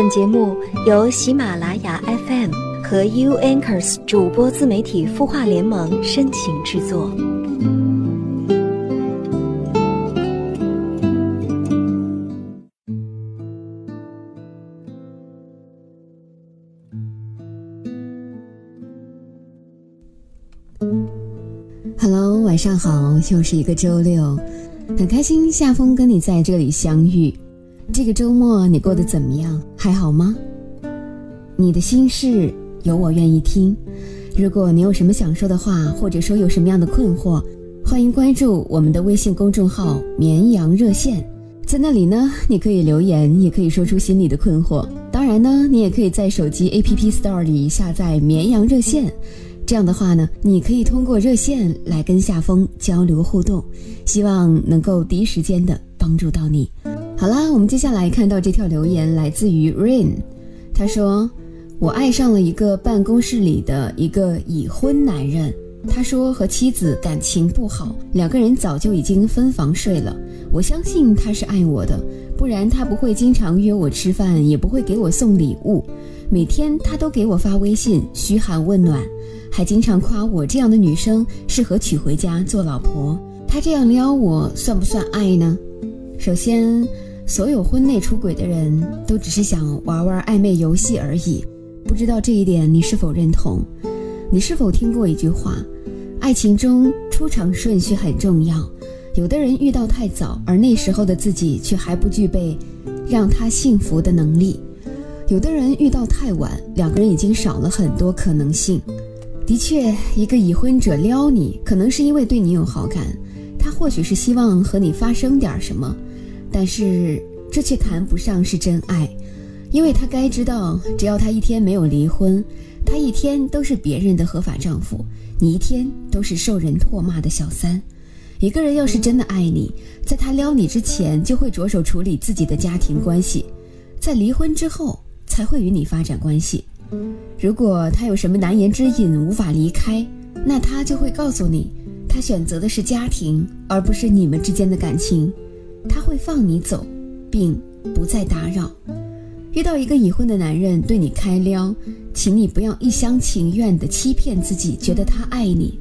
本节目由喜马拉雅 FM 和 U Anchors 主播自媒体孵化联盟深情制作。Hello，晚上好，又是一个周六，很开心夏风跟你在这里相遇。这个周末你过得怎么样？还好吗？你的心事有我愿意听。如果你有什么想说的话，或者说有什么样的困惑，欢迎关注我们的微信公众号“绵羊热线”。在那里呢，你可以留言，也可以说出心里的困惑。当然呢，你也可以在手机 APP Store 里下载“绵羊热线”。这样的话呢，你可以通过热线来跟夏风交流互动，希望能够第一时间的帮助到你。好啦，我们接下来看到这条留言来自于 Rain，他说：“我爱上了一个办公室里的一个已婚男人。他说和妻子感情不好，两个人早就已经分房睡了。我相信他是爱我的，不然他不会经常约我吃饭，也不会给我送礼物。每天他都给我发微信嘘寒问暖，还经常夸我这样的女生适合娶回家做老婆。他这样撩我，算不算爱呢？首先。”所有婚内出轨的人都只是想玩玩暧昧游戏而已，不知道这一点你是否认同？你是否听过一句话：爱情中出场顺序很重要。有的人遇到太早，而那时候的自己却还不具备让他幸福的能力；有的人遇到太晚，两个人已经少了很多可能性。的确，一个已婚者撩你，可能是因为对你有好感，他或许是希望和你发生点什么。但是这却谈不上是真爱，因为他该知道，只要他一天没有离婚，他一天都是别人的合法丈夫，你一天都是受人唾骂的小三。一个人要是真的爱你，在他撩你之前，就会着手处理自己的家庭关系，在离婚之后才会与你发展关系。如果他有什么难言之隐无法离开，那他就会告诉你，他选择的是家庭，而不是你们之间的感情。他会放你走，并不再打扰。遇到一个已婚的男人对你开撩，请你不要一厢情愿地欺骗自己，觉得他爱你。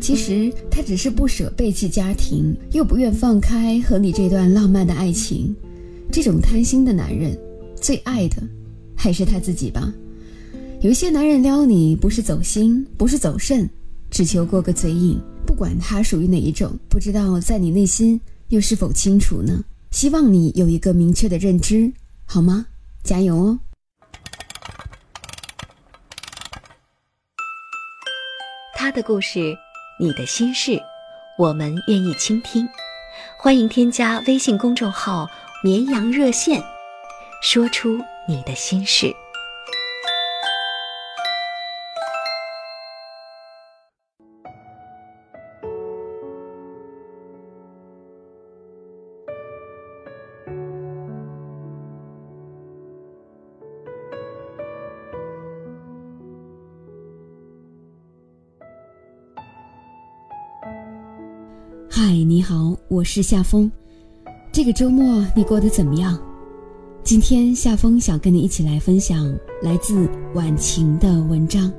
其实他只是不舍背弃家庭，又不愿放开和你这段浪漫的爱情。这种贪心的男人，最爱的还是他自己吧。有一些男人撩你，不是走心，不是走肾，只求过个嘴瘾。不管他属于哪一种，不知道在你内心。又是否清楚呢？希望你有一个明确的认知，好吗？加油哦！他的故事，你的心事，我们愿意倾听。欢迎添加微信公众号“绵羊热线”，说出你的心事。嗨，你好，我是夏风。这个周末你过得怎么样？今天夏风想跟你一起来分享来自晚晴的文章。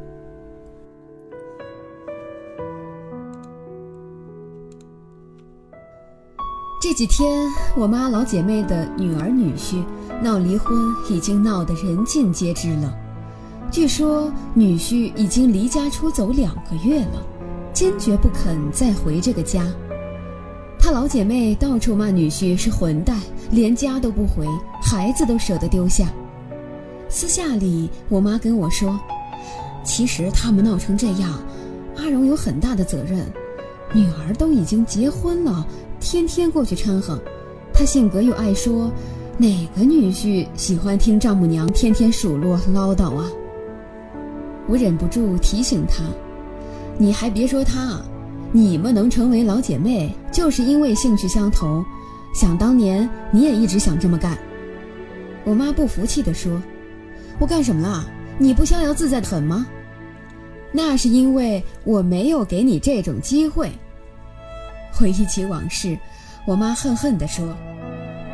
这几天，我妈老姐妹的女儿女婿闹离婚，已经闹得人尽皆知了。据说女婿已经离家出走两个月了，坚决不肯再回这个家。她老姐妹到处骂女婿是混蛋，连家都不回，孩子都舍得丢下。私下里，我妈跟我说，其实他们闹成这样，阿荣有很大的责任。女儿都已经结婚了，天天过去掺和。他性格又爱说，哪个女婿喜欢听丈母娘天天数落唠叨啊？我忍不住提醒他，你还别说他。你们能成为老姐妹，就是因为兴趣相投。想当年，你也一直想这么干。我妈不服气地说：“我干什么了？你不逍遥自在的很吗？”那是因为我没有给你这种机会。回忆起往事，我妈恨恨地说：“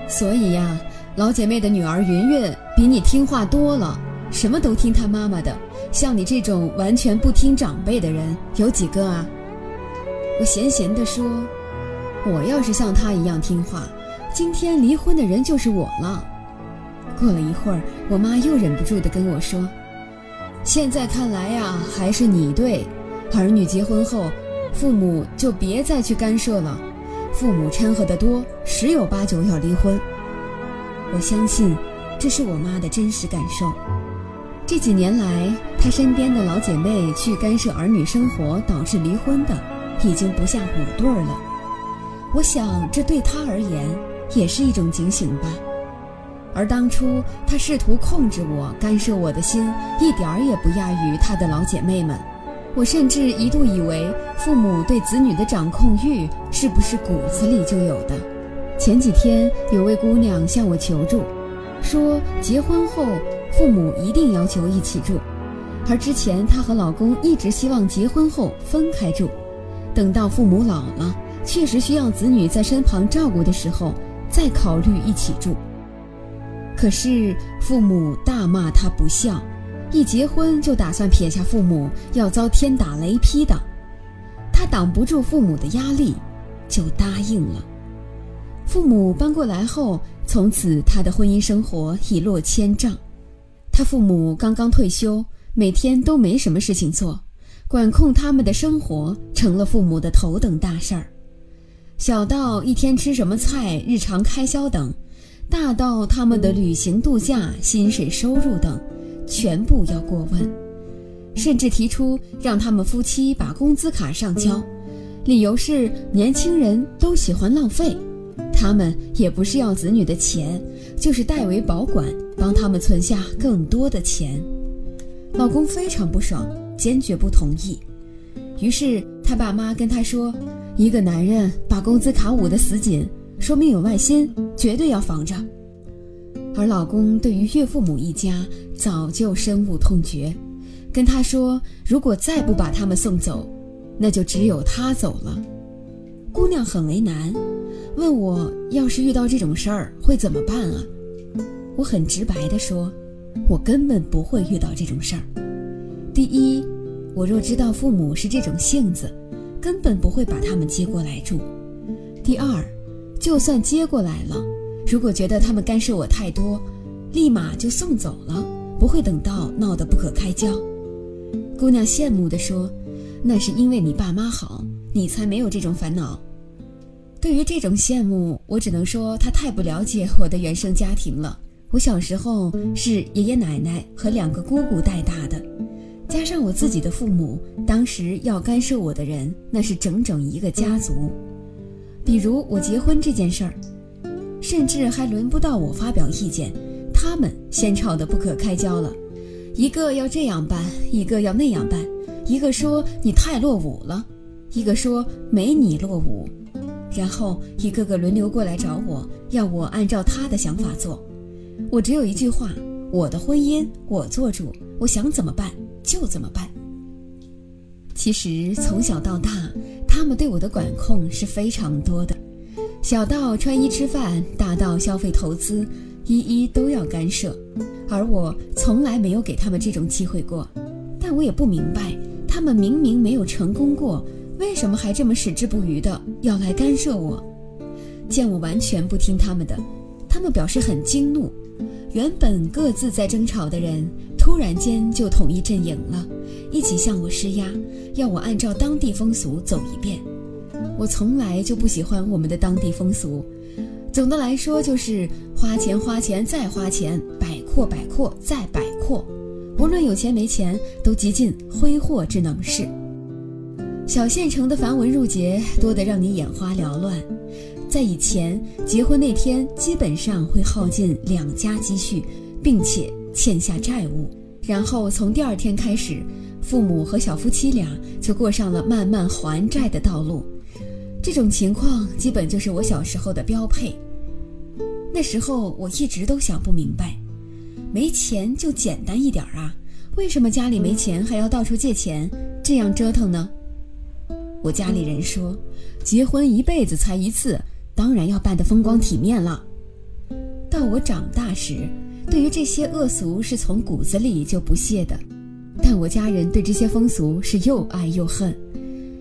所以呀，老姐妹的女儿云云比你听话多了，什么都听她妈妈的。像你这种完全不听长辈的人有几个啊？我闲闲地说：“我要是像他一样听话，今天离婚的人就是我了。”过了一会儿，我妈又忍不住地跟我说：“现在看来呀，还是你对。儿女结婚后，父母就别再去干涉了。父母掺和得多，十有八九要离婚。”我相信，这是我妈的真实感受。这几年来，她身边的老姐妹去干涉儿女生活导致离婚的，已经不下五对了。我想，这对她而言也是一种警醒吧。而当初她试图控制我、干涉我的心，一点儿也不亚于她的老姐妹们。我甚至一度以为，父母对子女的掌控欲是不是骨子里就有的？前几天有位姑娘向我求助，说结婚后父母一定要求一起住，而之前她和老公一直希望结婚后分开住，等到父母老了，确实需要子女在身旁照顾的时候再考虑一起住。可是父母大骂他不孝，一结婚就打算撇下父母，要遭天打雷劈的，他挡不住父母的压力，就答应了。父母搬过来后，从此他的婚姻生活一落千丈。他父母刚刚退休，每天都没什么事情做，管控他们的生活成了父母的头等大事儿。小到一天吃什么菜、日常开销等，大到他们的旅行度假、薪水收入等，全部要过问，甚至提出让他们夫妻把工资卡上交，理由是年轻人都喜欢浪费。他们也不是要子女的钱，就是代为保管，帮他们存下更多的钱。老公非常不爽，坚决不同意。于是他爸妈跟他说：“一个男人把工资卡捂得死紧，说明有外心，绝对要防着。”而老公对于岳父母一家早就深恶痛绝，跟他说：“如果再不把他们送走，那就只有他走了。”姑娘很为难。问我要是遇到这种事儿会怎么办啊？我很直白地说，我根本不会遇到这种事儿。第一，我若知道父母是这种性子，根本不会把他们接过来住。第二，就算接过来了，如果觉得他们干涉我太多，立马就送走了，不会等到闹得不可开交。姑娘羡慕地说：“那是因为你爸妈好，你才没有这种烦恼。”对于这种羡慕，我只能说他太不了解我的原生家庭了。我小时候是爷爷奶奶和两个姑姑带大的，上我自己的父母，当时要干涉我的人那是整整一个家族。比如我结婚这件事儿，甚至还轮不到我发表意见，他们先吵得不可开交了，一个要这样办，一个要那样办，一个说你太落伍了，一个说没你落伍。然后一个个轮流过来找我，要我按照他的想法做。我只有一句话：我的婚姻我做主，我想怎么办就怎么办。其实从小到大，他们对我的管控是非常多的，小到穿衣吃饭，大到消费投资，一一都要干涉。而我从来没有给他们这种机会过。但我也不明白，他们明明没有成功过。为什么还这么矢志不渝的要来干涉我？见我完全不听他们的，他们表示很惊怒。原本各自在争吵的人，突然间就统一阵营了，一起向我施压，要我按照当地风俗走一遍。我从来就不喜欢我们的当地风俗，总的来说就是花钱花钱再花钱，摆阔摆阔再摆阔，无论有钱没钱，都极尽挥霍之能事。小县城的繁文缛节多得让你眼花缭乱，在以前结婚那天，基本上会耗尽两家积蓄，并且欠下债务，然后从第二天开始，父母和小夫妻俩就过上了慢慢还债的道路。这种情况基本就是我小时候的标配。那时候我一直都想不明白，没钱就简单一点啊，为什么家里没钱还要到处借钱，这样折腾呢？我家里人说，结婚一辈子才一次，当然要办得风光体面了。到到我长大时，对于这些恶俗是从骨子里就不屑的。但我家人对这些风俗是又爱又恨，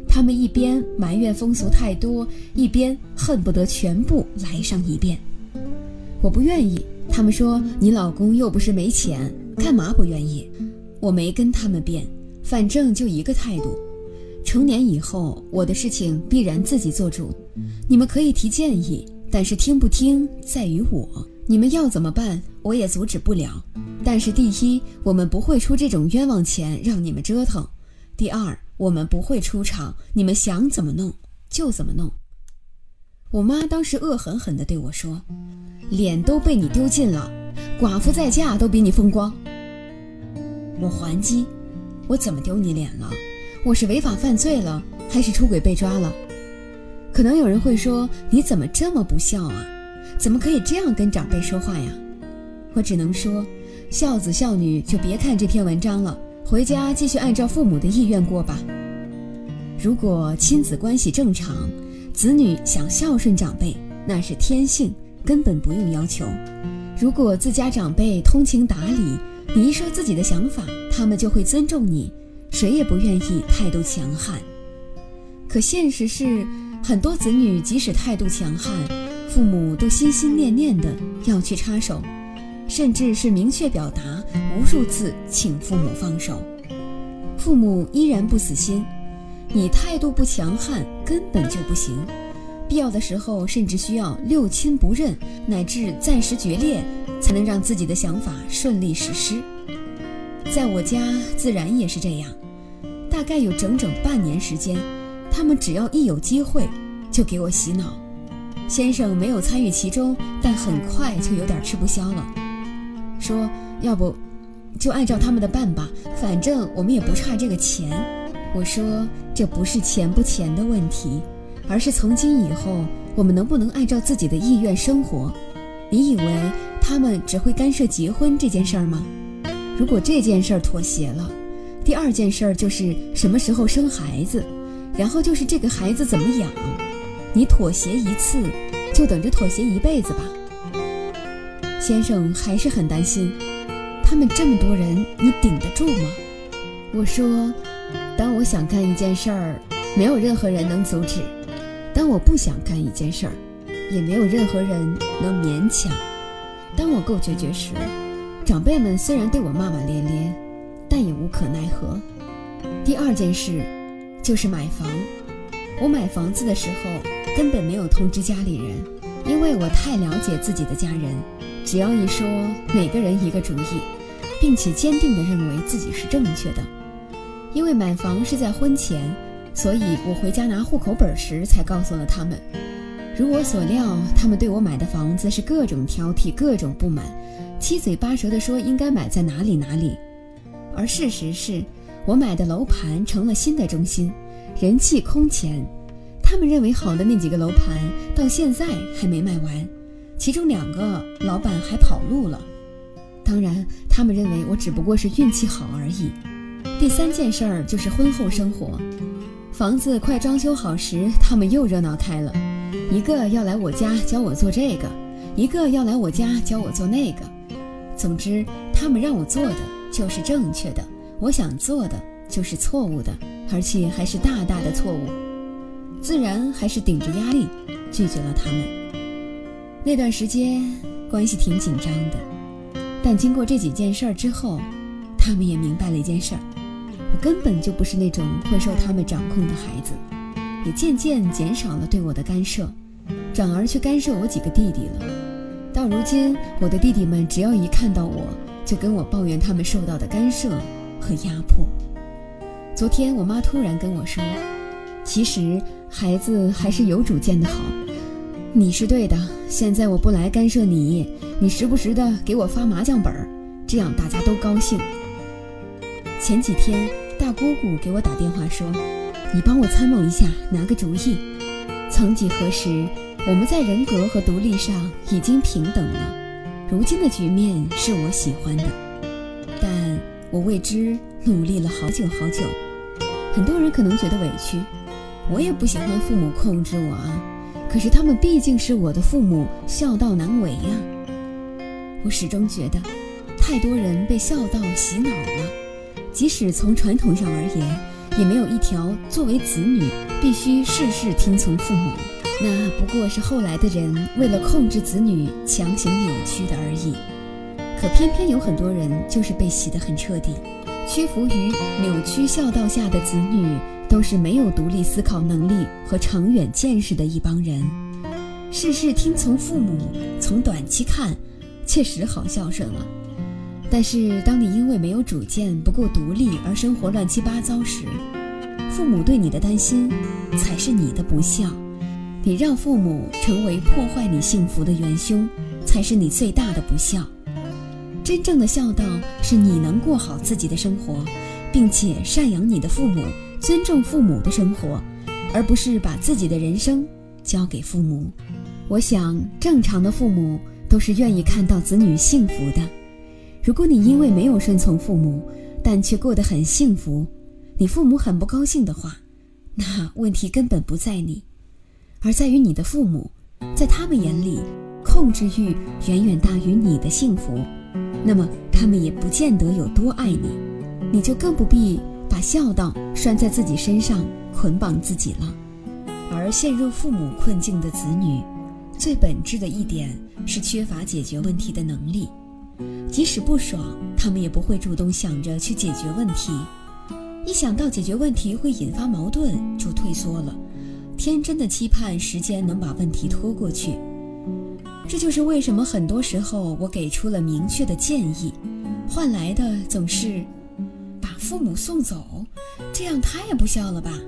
他们一边埋怨风俗太多，一边恨不得全部来上一遍。我不愿意，他们说你老公又不是没钱，干嘛不愿意？我没跟他们辩，反正就一个态度。成年以后，我的事情必然自己做主。你们可以提建议，但是听不听在于我。你们要怎么办，我也阻止不了。但是第一，我们不会出这种冤枉钱让你们折腾；第二，我们不会出场，你们想怎么弄就怎么弄。我妈当时恶狠狠地对我说：“脸都被你丢尽了，寡妇再嫁都比你风光。”我还击：“我怎么丢你脸了？我是违法犯罪了，还是出轨被抓了？”可能有人会说：“你怎么这么不孝啊？怎么可以这样跟长辈说话呀？”我只能说。孝子孝女就别看这篇文章了，回家继续按照父母的意愿过吧。如果亲子关系正常，子女想孝顺长辈那是天性，根本不用要求。如果自家长辈通情达理，你一说自己的想法，他们就会尊重你，谁也不愿意态度强悍。可现实是，很多子女即使态度强悍，父母都心心念念的要去插手。甚至是明确表达无数次，请父母放手，父母依然不死心。你态度不强悍，根本就不行。必要的时候，甚至需要六亲不认，乃至暂时决裂，才能让自己的想法顺利实施。在我家，自然也是这样。大概有整整半年时间，他们只要一有机会，就给我洗脑。先生没有参与其中，但很快就有点吃不消了。说要不，就按照他们的办吧，反正我们也不差这个钱。我说这不是钱不钱的问题，而是从今以后我们能不能按照自己的意愿生活？你以为他们只会干涉结婚这件事儿吗？如果这件事儿妥协了，第二件事儿就是什么时候生孩子，然后就是这个孩子怎么养。你妥协一次，就等着妥协一辈子吧。先生还是很担心，他们这么多人，你顶得住吗？我说，当我想干一件事儿，没有任何人能阻止；当我不想干一件事儿，也没有任何人能勉强。当我够决绝时，长辈们虽然对我骂骂咧咧，但也无可奈何。第二件事就是买房。我买房子的时候根本没有通知家里人，因为我太了解自己的家人。只要一说，每个人一个主意，并且坚定地认为自己是正确的。因为买房是在婚前，所以我回家拿户口本时才告诉了他们。如我所料，他们对我买的房子是各种挑剔、各种不满，七嘴八舌地说应该买在哪里哪里。而事实是，我买的楼盘成了新的中心，人气空前。他们认为好的那几个楼盘，到现在还没卖完。其中两个老板还跑路了，当然，他们认为我只不过是运气好而已。第三件事儿就是婚后生活，房子快装修好时，他们又热闹开了，一个要来我家教我做这个，一个要来我家教我做那个。总之，他们让我做的就是正确的，我想做的就是错误的，而且还是大大的错误。自然还是顶着压力拒绝了他们。那段时间关系挺紧张的，但经过这几件事儿之后，他们也明白了一件事儿：我根本就不是那种会受他们掌控的孩子，也渐渐减少了对我的干涉，转而去干涉我几个弟弟了。到如今，我的弟弟们只要一看到我，就跟我抱怨他们受到的干涉和压迫。昨天我妈突然跟我说：“其实孩子还是有主见的好。”你是对的，现在我不来干涉你，你时不时的给我发麻将本儿，这样大家都高兴。前几天大姑姑给我打电话说，你帮我参谋一下，拿个主意。曾几何时，我们在人格和独立上已经平等了，如今的局面是我喜欢的，但我为之努力了好久好久。很多人可能觉得委屈，我也不喜欢父母控制我啊。可是他们毕竟是我的父母，孝道难违呀。我始终觉得，太多人被孝道洗脑了。即使从传统上而言，也没有一条作为子女必须事事听从父母。那不过是后来的人为了控制子女强行扭曲的而已。可偏偏有很多人就是被洗得很彻底，屈服于扭曲孝道下的子女，都是没有独立思考能力和长远见识的一帮人。事事听从父母，从短期看，确实好孝顺了。但是当你因为没有主见、不够独立而生活乱七八糟时，父母对你的担心才是你的不孝。你让父母成为破坏你幸福的元凶，才是你最大的不孝。真正的孝道是你能过好自己的生活，并且赡养你的父母，尊重父母的生活，而不是把自己的人生交给父母。我想，正常的父母都是愿意看到子女幸福的。如果你因为没有顺从父母，但却过得很幸福，你父母很不高兴的话，那问题根本不在你。而在于你的父母，在他们眼里，控制欲远远大于你的幸福，那么他们也不见得有多爱你，你就更不必把孝道拴在自己身上捆绑自己了。而陷入父母困境的子女，最本质的一点是缺乏解决问题的能力，即使不爽，他们也不会主动想着去解决问题，一想到解决问题会引发矛盾，就退缩了。天真的期盼时间能把问题拖过去，这就是为什么很多时候我给出了明确的建议，换来的总是把父母送走，这样太不孝了吧？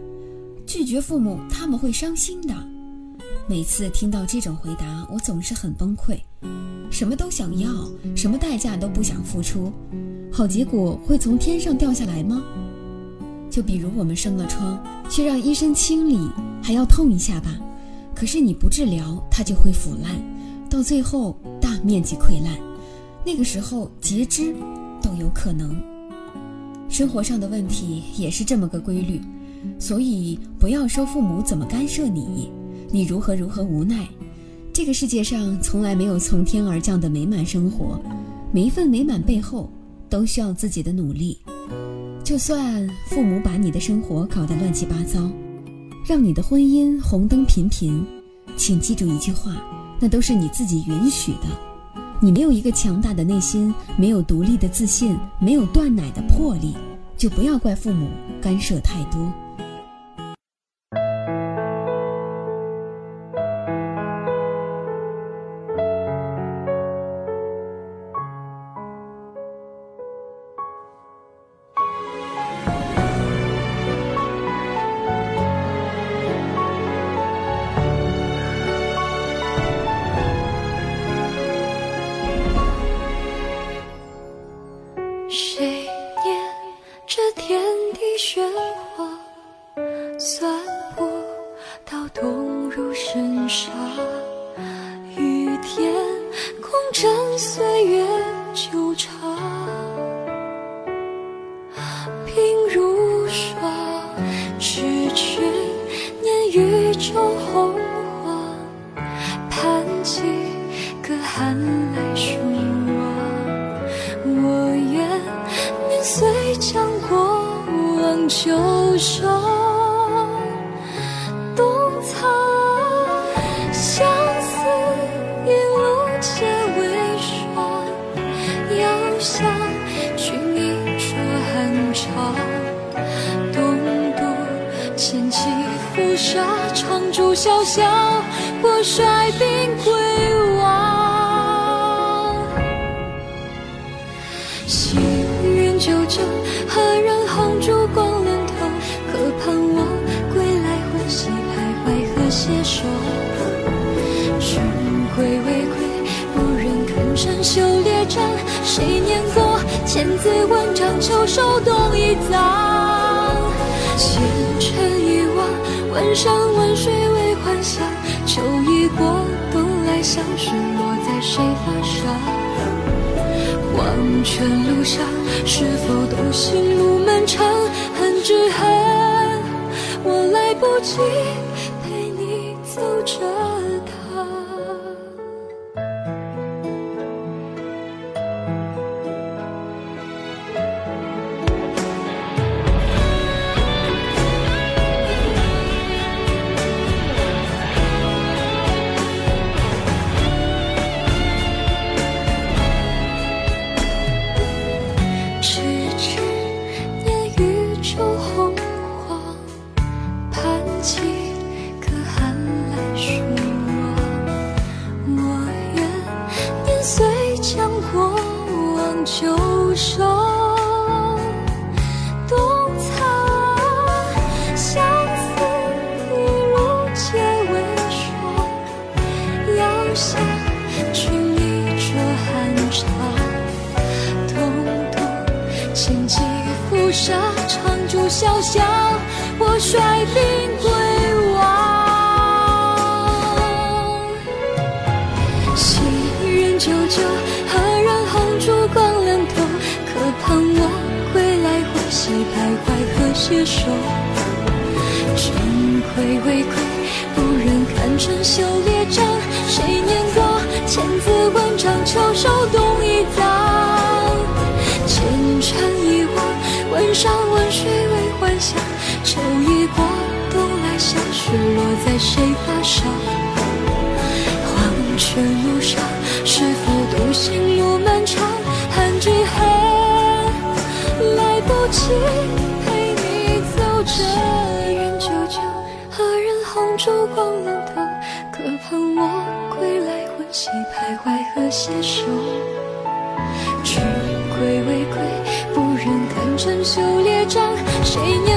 拒绝父母他们会伤心的。每次听到这种回答，我总是很崩溃，什么都想要，什么代价都不想付出，好结果会从天上掉下来吗？就比如我们生了疮，去让医生清理，还要痛一下吧。可是你不治疗，它就会腐烂，到最后大面积溃烂，那个时候截肢都有可能。生活上的问题也是这么个规律，所以不要说父母怎么干涉你，你如何如何无奈。这个世界上从来没有从天而降的美满生活，每一份美满背后都需要自己的努力。就算父母把你的生活搞得乱七八糟，让你的婚姻红灯频频，请记住一句话：那都是你自己允许的。你没有一个强大的内心，没有独立的自信，没有断奶的魄力，就不要怪父母干涉太多。沙场逐萧萧，我率兵归王。昔人旧酒，何人横烛光临头？可盼我归来，欢喜徘徊，何携手？君归未归，不忍看山修列阵。谁念过千字文章，秋收冬已藏。千，山万水为幻想。秋已过，冬来相识，落在谁发上？黄泉路上，是否都行路漫长？恨只恨我来不及陪你。走着携手。君归未归，不忍看春秋列张。谁念过千字文章，秋收冬已藏。前尘遗忘。问山问水为幻想，秋已过，冬来小雪落在谁发上？黄泉路上，是否独行路漫长？寒只恨来不及烛光冷透？可盼我归来，欢喜徘徊和携手。君归未归？不忍看春秋列张，谁念